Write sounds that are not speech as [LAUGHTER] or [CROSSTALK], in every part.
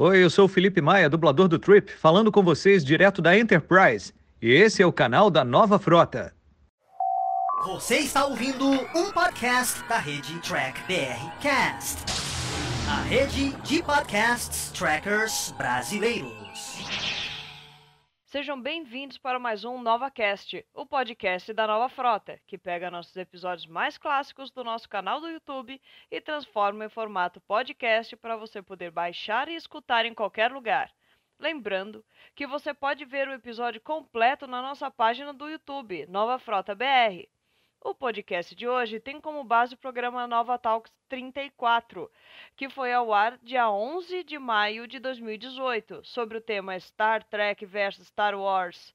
Oi, eu sou o Felipe Maia, dublador do Trip, falando com vocês direto da Enterprise. E esse é o canal da Nova Frota. Você está ouvindo um podcast da rede Track BR Cast, a rede de podcasts trackers brasileiros. Sejam bem-vindos para mais um NovaCast, o podcast da Nova Frota, que pega nossos episódios mais clássicos do nosso canal do YouTube e transforma em formato podcast para você poder baixar e escutar em qualquer lugar. Lembrando que você pode ver o episódio completo na nossa página do YouTube, Nova Frota BR. O podcast de hoje tem como base o programa Nova Talks 34, que foi ao ar dia 11 de maio de 2018, sobre o tema Star Trek vs Star Wars,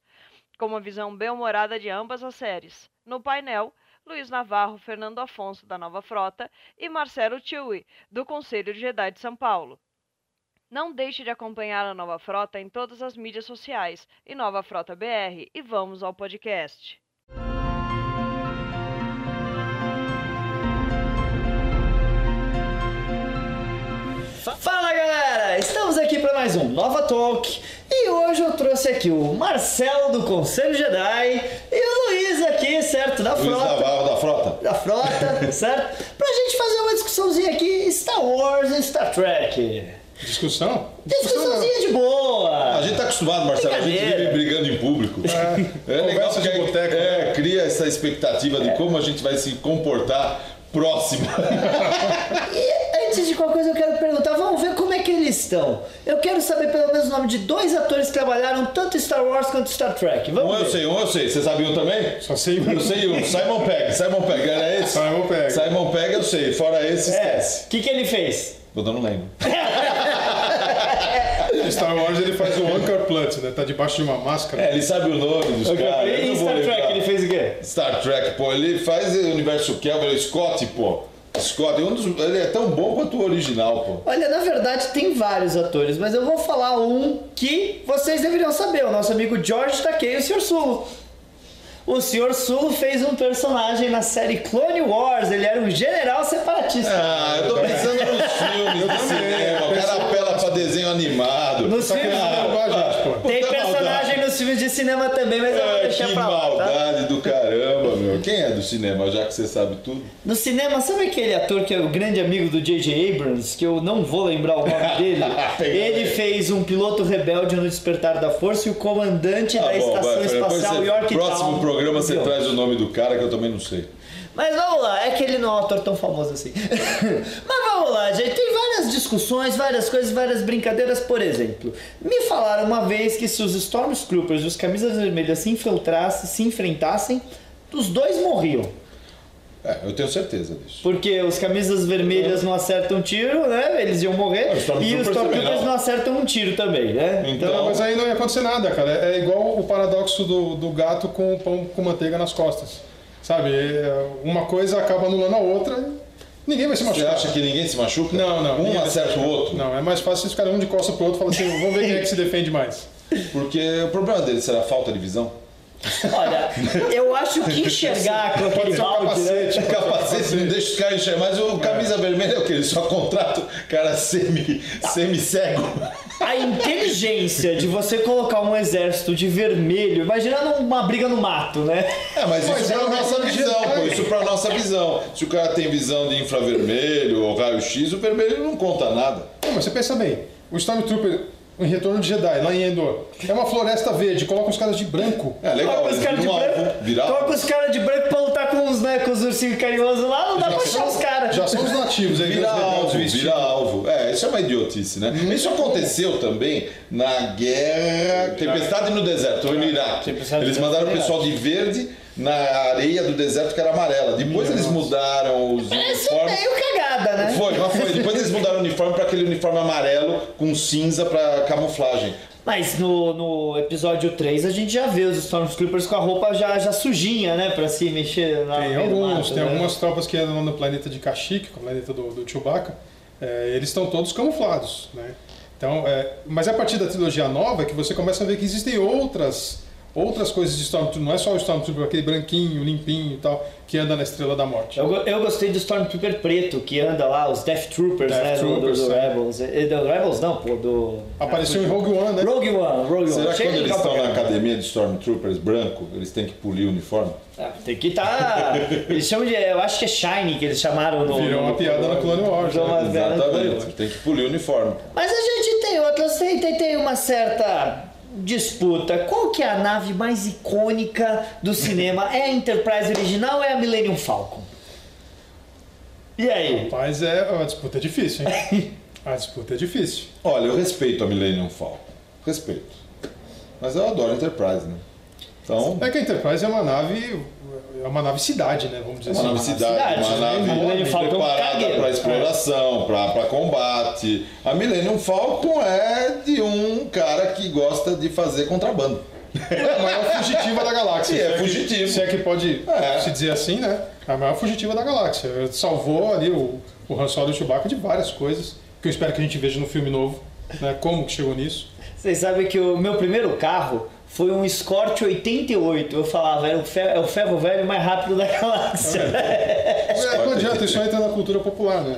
com uma visão bem-humorada de ambas as séries. No painel, Luiz Navarro, Fernando Afonso, da Nova Frota, e Marcelo Tui, do Conselho de Jedi de São Paulo. Não deixe de acompanhar a Nova Frota em todas as mídias sociais e Nova Frota BR e vamos ao podcast. Fala galera, estamos aqui para mais um Nova Talk e hoje eu trouxe aqui o Marcelo do Conselho Jedi e o Luiz aqui, certo? Da Luiz frota. Navarro da Frota. Da frota, [LAUGHS] certo? Pra gente fazer uma discussãozinha aqui Star Wars e Star Trek. Discussão? Discussãozinha de boa. A gente tá acostumado, Marcelo, a gente vive brigando em público. É, legal Conversa de é, né? cria essa expectativa de como a gente vai se comportar próximo. [LAUGHS] [LAUGHS] E antes de qualquer coisa eu quero perguntar, vamos ver como é que eles estão. Eu quero saber pelo menos o nome de dois atores que trabalharam tanto em Star Wars quanto em Star Trek. um Vamos eu ver. sei, um eu sei. Você sabia um também? Só sei um. Eu sei um. Simon Pegg. Simon Pegg, era esse? Simon Pegg. Simon Pegg eu sei. Fora esse, É, esquece. o que, que ele fez? Eu não lembro. Em [LAUGHS] Star Wars ele faz o Anchor Plant, né? Tá debaixo de uma máscara. É, ele sabe o nome dos caras. eu e Star. Trek ele fez o quê? Star Trek, pô, ele faz o universo Kelvin, o Scott, pô. Scott, um dos- ele é tão bom quanto o original, pô. Olha, na verdade tem vários atores, mas eu vou falar um que vocês deveriam saber, o nosso amigo George Takei, o Sr. Sulo. O Sr. Sulo fez um personagem na série Clone Wars, ele era um general separatista. Ah, eu tô pensando nos filmes do cinema, o cara desenho animado. Nos Só que filmes- eles não igual a gente, pô. Tem personagem maldade. nos filmes de cinema também, mas eu vou É, deixar que pra lá, tá? maldade do caramba, meu. Quem é do cinema, já que você sabe tudo? No cinema, sabe aquele ator que é o grande amigo do J.J. Abrams, que eu não vou lembrar o nome [LAUGHS] dele? Ele fez um piloto rebelde no Despertar da Força e o comandante da Ah, bom, Estação vai, Espacial você- Yorktown. Próximo programa você traz o nome do cara que eu também não sei. Mas vamos lá, é que ele não é um ator tão famoso assim. [LAUGHS] Mas vamos lá, gente. Tem várias discussões, várias coisas, várias brincadeiras. Por exemplo, me falaram uma vez que se os Stormtroopers e os Camisas Vermelhas se infiltrassem, se enfrentassem, os dois morriam. É, eu tenho certeza disso. Porque os camisas vermelhas não acertam tiro, né? Eles iam morrer. Os e os Stormtroopers não. não acertam um tiro também, né? Então, Não, mas aí não ia acontecer nada, cara. É igual o paradoxo do, do gato com o pão com manteiga nas costas. Sabe? É, Uma coisa acaba anulando a outra ninguém vai se você machucar. acha que ninguém se machuca? Não, não. Um acerta o outro? Não, é mais fácil se ficar um de costa pro outro e falar assim, vamos ver quem é que se defende mais. Porque o problema dele será a falta de visão? Olha, eu acho que enxergar com aquele um balde, né? capacete. O capacete não deixa os caras enxergar, mas o camisa vermelha é o que? Ele só contrata o cara semi, semi-cego. A inteligência de você colocar um exército de vermelho, imagina numa briga no mato, né? É, mas isso é pra uma nossa de visão, pô. Isso pra nossa visão. Se o cara tem visão de infravermelho ou raio-x, o vermelho não conta nada. Não, mas você pensa bem, o Stormtrooper em Retorno de Jedi, lá em Endor, é uma floresta verde, coloca os caras de branco. É legal, Coloca os caras de branco, virar. coloca os caras de branco pra lutar com os, né, com os ursinhos carinhosos lá, não dá pra achar os caras. Já são os nativos, aí Vira alvo, vira alvo. É, isso é uma idiotice, né? Uhum. Isso aconteceu também na guerra Tempestade no Deserto, foi no Iraque. Eles mandaram o pessoal de verde na areia do deserto que era amarela. Depois eles mudaram os Parece uniformes. meio cagada, né? Foi, mas foi. Depois eles mudaram o uniforme para aquele uniforme amarelo com cinza para camuflagem. Mas no, no episódio 3 a gente já vê os Stormtroopers com a roupa já, já sujinha, né? Pra se mexer lá Tem alguns, mato, tem né? algumas tropas que andam no planeta de Kashyyyk, que é o planeta do, do Chewbacca, é, eles estão todos camuflados, né? Então, é, mas é a partir da trilogia nova que você começa a ver que existem outras outras coisas de Stormtrooper, não é só o Stormtrooper, aquele branquinho, limpinho e tal, que anda na Estrela da Morte. Eu, eu gostei do Stormtrooper preto, que anda lá, os Death Troopers, Death né? do- do, Troopers, do é. Rebels. Eh, Do Rebels não, pô, do. Apareceu em Rogue One, né? Rogue One, Rogue One. Será que quando eles estão na academia de Stormtroopers branco, eles têm que polir o uniforme? Ah, Tem que estar. eles chamam de. Eu acho que é Shine que eles chamaram no. Virou uma piada na Clone Wars, né? Exatamente, tem que polir o uniforme. Mas a gente tem outras, tem, tem, tem uma certa disputa. Qual que é a nave mais icônica do cinema? É a Enterprise original ou é a Millennium Falcon? E aí? Mas é, a disputa é difícil, hein? [LAUGHS] A disputa é difícil. Olha, eu respeito a Millennium Falcon. Respeito. Mas eu adoro a Enterprise, né? Então, É que a Enterprise é uma nave. É uma nave cidade, né? Vamos dizer uma assim. nave cidade, uma cidade, nave né? Millennium Falcon preparada para exploração, para combate. A Millennium Falcon é de um gosta de fazer contrabando. É a maior fugitiva da galáxia. E é Se que- fugitivo. Se é que pode É. se dizer assim, né? É a maior fugitiva da galáxia. Salvou ali o, o Han Solo e o Chewbacca de várias coisas, que eu espero que a gente veja no filme novo. Né? Como que chegou nisso. Vocês sabem que o meu primeiro carro foi um Escort 88. Eu falava, é o ferro, é o ferro velho mais rápido da [LAUGHS] galáxia. É, não adianta, isso entra na cultura popular, né?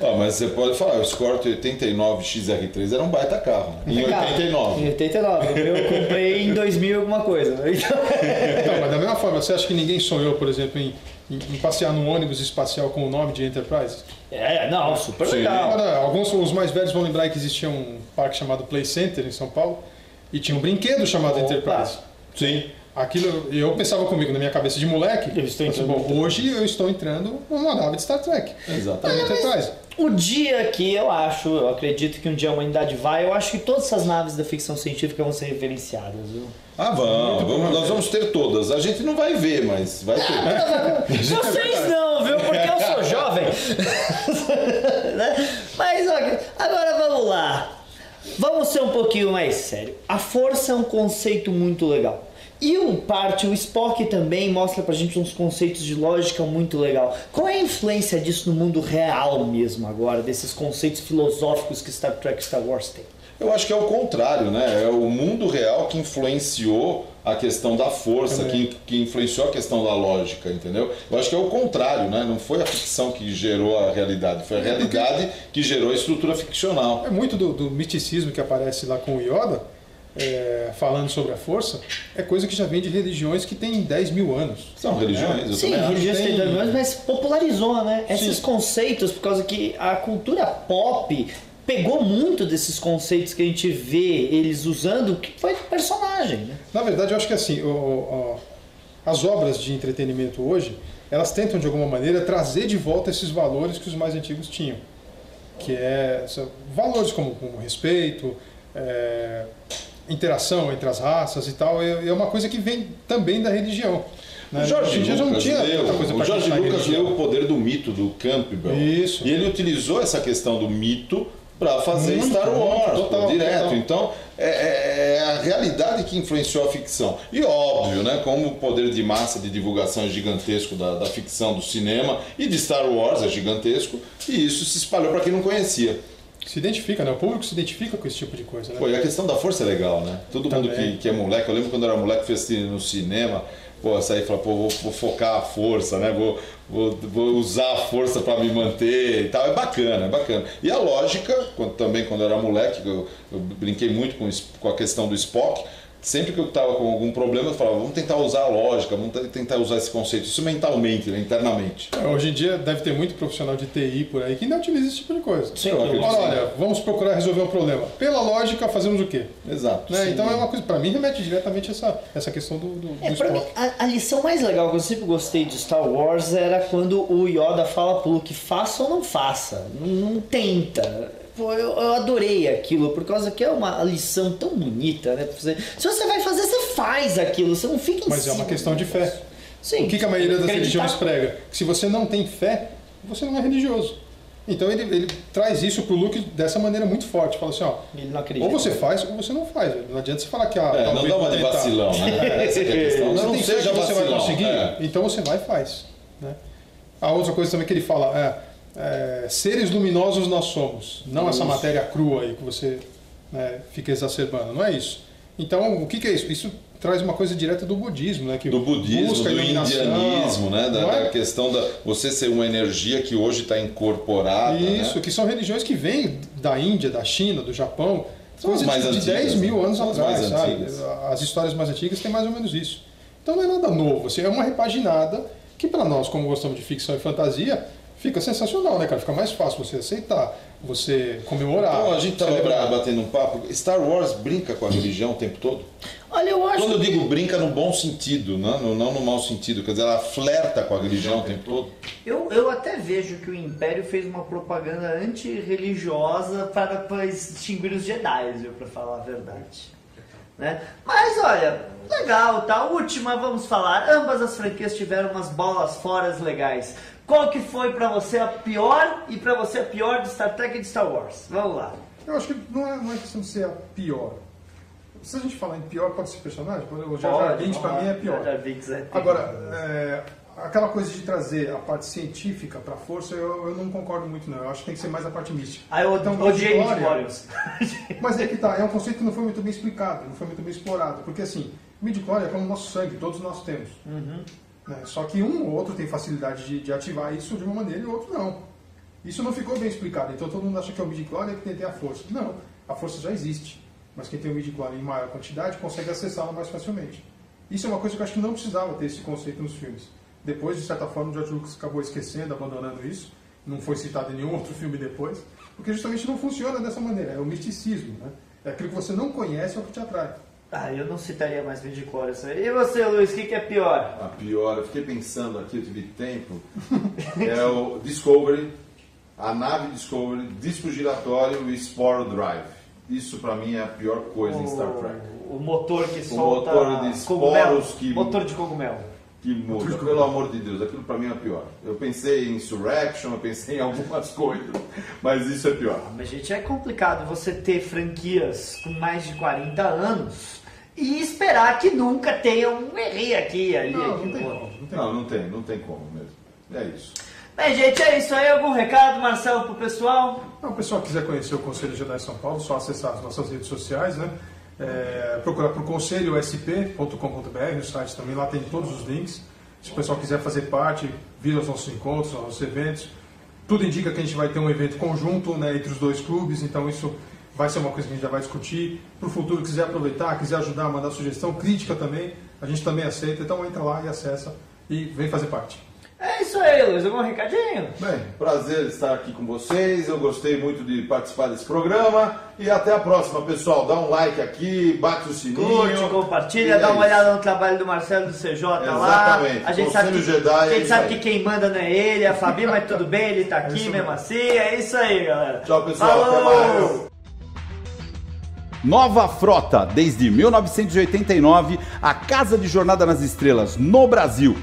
Ó, mas você pode falar, o Escort 89 XR3 era um baita carro, né? em 89. Em 89. O meu eu comprei em 2000 alguma coisa. né? Então, [LAUGHS] Então, mas da mesma forma, você acha que ninguém sonhou, por exemplo, em, em- em passear num ônibus espacial com o nome de Enterprise? é, não, super Sim. legal. Agora, alguns os mais velhos vão lembrar que existia um parque chamado Play Center em São Paulo e tinha um brinquedo chamado Opa. Enterprise. Sim. Aquilo, eu pensava comigo na minha cabeça de moleque. Eu estou assim, entrando bom, hoje eu estou entrando numa nave de Star Trek. Exatamente. É Enterprise. O dia que eu acho, eu acredito que um dia a humanidade vai, eu acho que todas essas naves da ficção científica vão ser referenciadas, viu? Ah, vamos, vamos, nós vamos ter todas. A gente não vai ver, mas vai ter. [LAUGHS] Vocês não, viu? Porque eu sou jovem. [LAUGHS] Né? Mas ok, agora vamos lá. Vamos ser um pouquinho mais sério. A força é um conceito muito legal. E o parte, o Spock também mostra pra gente uns conceitos de lógica muito legal. Qual é a influência disso no mundo real mesmo agora, desses conceitos filosóficos que Star Trek e Star Wars tem? Eu acho que é o contrário, né? É o mundo real que influenciou a questão da força, que, que influenciou a questão da lógica, entendeu? Eu acho que é o contrário, né? Não foi a ficção que gerou a realidade, foi a realidade que gerou a estrutura ficcional. É muito do, do miticismo que aparece lá com o Yoda, é, falando sobre a força, é coisa que já vem de religiões que têm 10 mil anos. São religiões, eu Sim, também acho. religiões tem- tentativas, mas popularizou, né? Esses Sim. conceitos, por causa que a cultura pop pegou muito desses conceitos que a gente vê eles usando, que foi personagem, né? Na verdade, eu acho que assim, o- o- as obras de entretenimento hoje, elas tentam de alguma maneira trazer de volta esses valores que os mais antigos tinham. Que é são valores como, como respeito, é, interação entre as raças e tal, e é uma coisa que vem também da religião. né? O Jorge já não Lucas, tinha leu, tanta coisa o Jorge Lucas o poder do mito do Campbell. Isso. E ele utilizou essa questão do mito para fazer Muito, Star Wars, muito, total, direto. total. Então, é, é- é a realidade que influenciou a ficção. E óbvio, né, como o poder de massa de divulgação é gigantesco da, da ficção, do cinema e de Star Wars é gigantesco, e isso se espalhou para quem não conhecia. Se identifica, né? O público se identifica com esse tipo de coisa, né? Pô, e a questão da força é legal, né? Todo mundo Também. que, que é moleque, eu lembro quando eu era moleque, fez assim no cinema, pô, sair e falar, pô, vou, vou focar a força, né? Vou, vou, vou usar a força para me manter e tal. É bacana, é bacana. E a lógica, quando- também quando eu era moleque, eu, eu brinquei muito com, com a questão do Spock. Sempre que eu estava com algum problema, eu falava, vamos tentar usar a lógica, vamos te- tentar usar esse conceito. Isso mentalmente, né? internamente. É, Hoje em dia deve ter muito profissional de TI por aí que ainda utiliza esse tipo de coisa. Sim, Eu acredito sim. olha, vamos procurar resolver um problema. Pela lógica, fazemos o quê? Exato. Né? Sim. Então é uma coisa, pra mim, remete diretamente a essa, essa questão do, do, É, do pra mim, a, a lição mais legal que eu sempre gostei de Star Wars era quando o Yoda fala pro Luke, faça ou não faça, não, não tenta. Pô, eu, eu adorei aquilo, por causa que é uma lição tão bonita, né? Você- se você vai fazer, você faz aquilo, você não fica em Mas é cima uma questão de fé. Sim. O que, que a maioria das religiões prega? Que se você não tem fé, você não é religioso. Então ele, ele traz isso pro Luke dessa maneira muito forte. Fala assim, ó, Ele não acredita. ou você faz ou você não faz. Não adianta você falar que ah, É, não talvez dá uma de vacilão, né? [LAUGHS] Essa é a questão. Você Não, tem seja que você vai vacilão. conseguir, é. então você vai e faz. Né? A outra coisa também que ele fala é, é, seres luminosos nós somos, não essa matéria crua aí que você né, fica exacerbando, não é isso. Então, o que, que é isso? Isso traz uma coisa direta do budismo, né? Que do budismo, busca do indianismo, né? Da, é? da questão da você ser uma energia que hoje está incorporada. Isso, né? que são religiões que vêm da Índia, da China, do Japão. São as mais de, de antigas, 10 mil né? anos atrás, mais sabe? As histórias mais antigas têm mais ou menos isso. Então não é nada novo, assim, é uma repaginada que para nós, como gostamos de ficção e fantasia, fica sensacional, né, cara? Fica mais fácil você aceitar, você comemorar. Então a gente estava celebrar. batendo um papo. Star Wars brinca com a religião o tempo todo? Olha, eu acho Quando eu que... digo brinca no bom sentido, né? não, não no mau sentido, quer dizer, ela flerta com a religião o tempo todo. Eu, eu até vejo que o Império fez uma propaganda antirreligiosa para, para extinguir os Jedi, viu, para falar a verdade. Né? Mas olha, legal, tá? Última, vamos falar. Ambas as franquias tiveram umas bolas fora legais. Qual que foi pra você a pior e pra você a pior de Star Trek e de Star Wars? Vamos lá. Eu acho que não é, não é questão de ser a pior. Se a gente falar em pior, pode ser personagem? O Jar Binks, pode. mim, é pior. Jar Binks é Agora, é, aquela coisa de trazer a parte científica pra força, eu, eu não concordo muito, não. Eu acho que tem que ser mais a parte mística. Aí eu Então, odiei Midichlorians. [LAUGHS] Mas é que tá, é um conceito que não foi muito bem explicado, não foi muito bem explorado. Porque assim, midi-chlorian é como o nosso sangue, todos nós temos. Né? Só que um ou outro tem facilidade de, de ativar isso de uma maneira e o outro não. Isso não ficou bem explicado. Então todo mundo acha que é o midi-chlorian que tem, tem a força. Não, a força já existe. Mas quem tem o midi-chlorian em maior quantidade consegue acessá-la mais facilmente. Isso é uma coisa que eu acho que não precisava ter esse conceito nos filmes. Depois, de certa forma, o George Lucas acabou esquecendo, abandonando isso. Não foi citado em nenhum [LAUGHS] outro filme depois. Porque justamente não funciona dessa maneira. É o misticismo. Né? É aquilo que você não conhece é o que te atrai. Ah, eu não citaria mais Midichlorians. E você, Luiz, o que, que é pior? A pior, eu fiquei pensando aqui, eu tive tempo, [LAUGHS] é o Discovery, a nave Discovery, disco giratório e Spore Drive. Isso pra mim é a pior coisa em Star Trek. O motor que solta motor de cogumelo. esporos que- Motor de cogumelo. Que muda, pelo amor de Deus, aquilo pra mim é pior. Eu pensei em Insurrection, eu pensei em algumas [LAUGHS] coisas, mas isso é pior. Mas, gente, é complicado você ter franquias com mais de 40 anos e esperar que nunca tenha um errinho aqui ali. Não, aqui não tem como. Não tem Não, não tem, não tem como mesmo. É isso. Bem, gente, é isso aí. Algum recado, Marcelo, pro pessoal? Então, o pessoal quiser conhecer o Conselho Jedi São Paulo, só acessar as nossas redes sociais, né? É, procurar por conselhosp.com.br, o site também, lá tem todos os links. Se o pessoal quiser fazer parte, vir aos nossos encontros, aos nossos eventos, tudo indica que a gente vai ter um evento conjunto né, entre os dois clubes, então isso vai ser uma coisa que a gente já vai discutir. Para o futuro, quiser aproveitar, quiser ajudar, mandar sugestão, crítica também, a gente também aceita, então entra lá e acessa e vem fazer parte. É isso aí, Luiz. Algum recadinho? Bem, Prazer estar aqui com vocês. Eu gostei muito de participar desse programa. E até a próxima, pessoal. Dá um like aqui, bate o sininho. Curte, compartilha, E é dá uma isso. olhada no trabalho do Marcelo do CJ lá. Exatamente. A gente sabe, que, Jedi, a é gente isso sabe que quem manda não é ele, é a Fabi, mas tudo bem, ele tá [LAUGHS] aqui isso mesmo assim. É isso aí, galera. Tchau, pessoal. Até Falou! mais. Nova Frota, desde 1989, a casa de jornada nas estrelas no Brasil.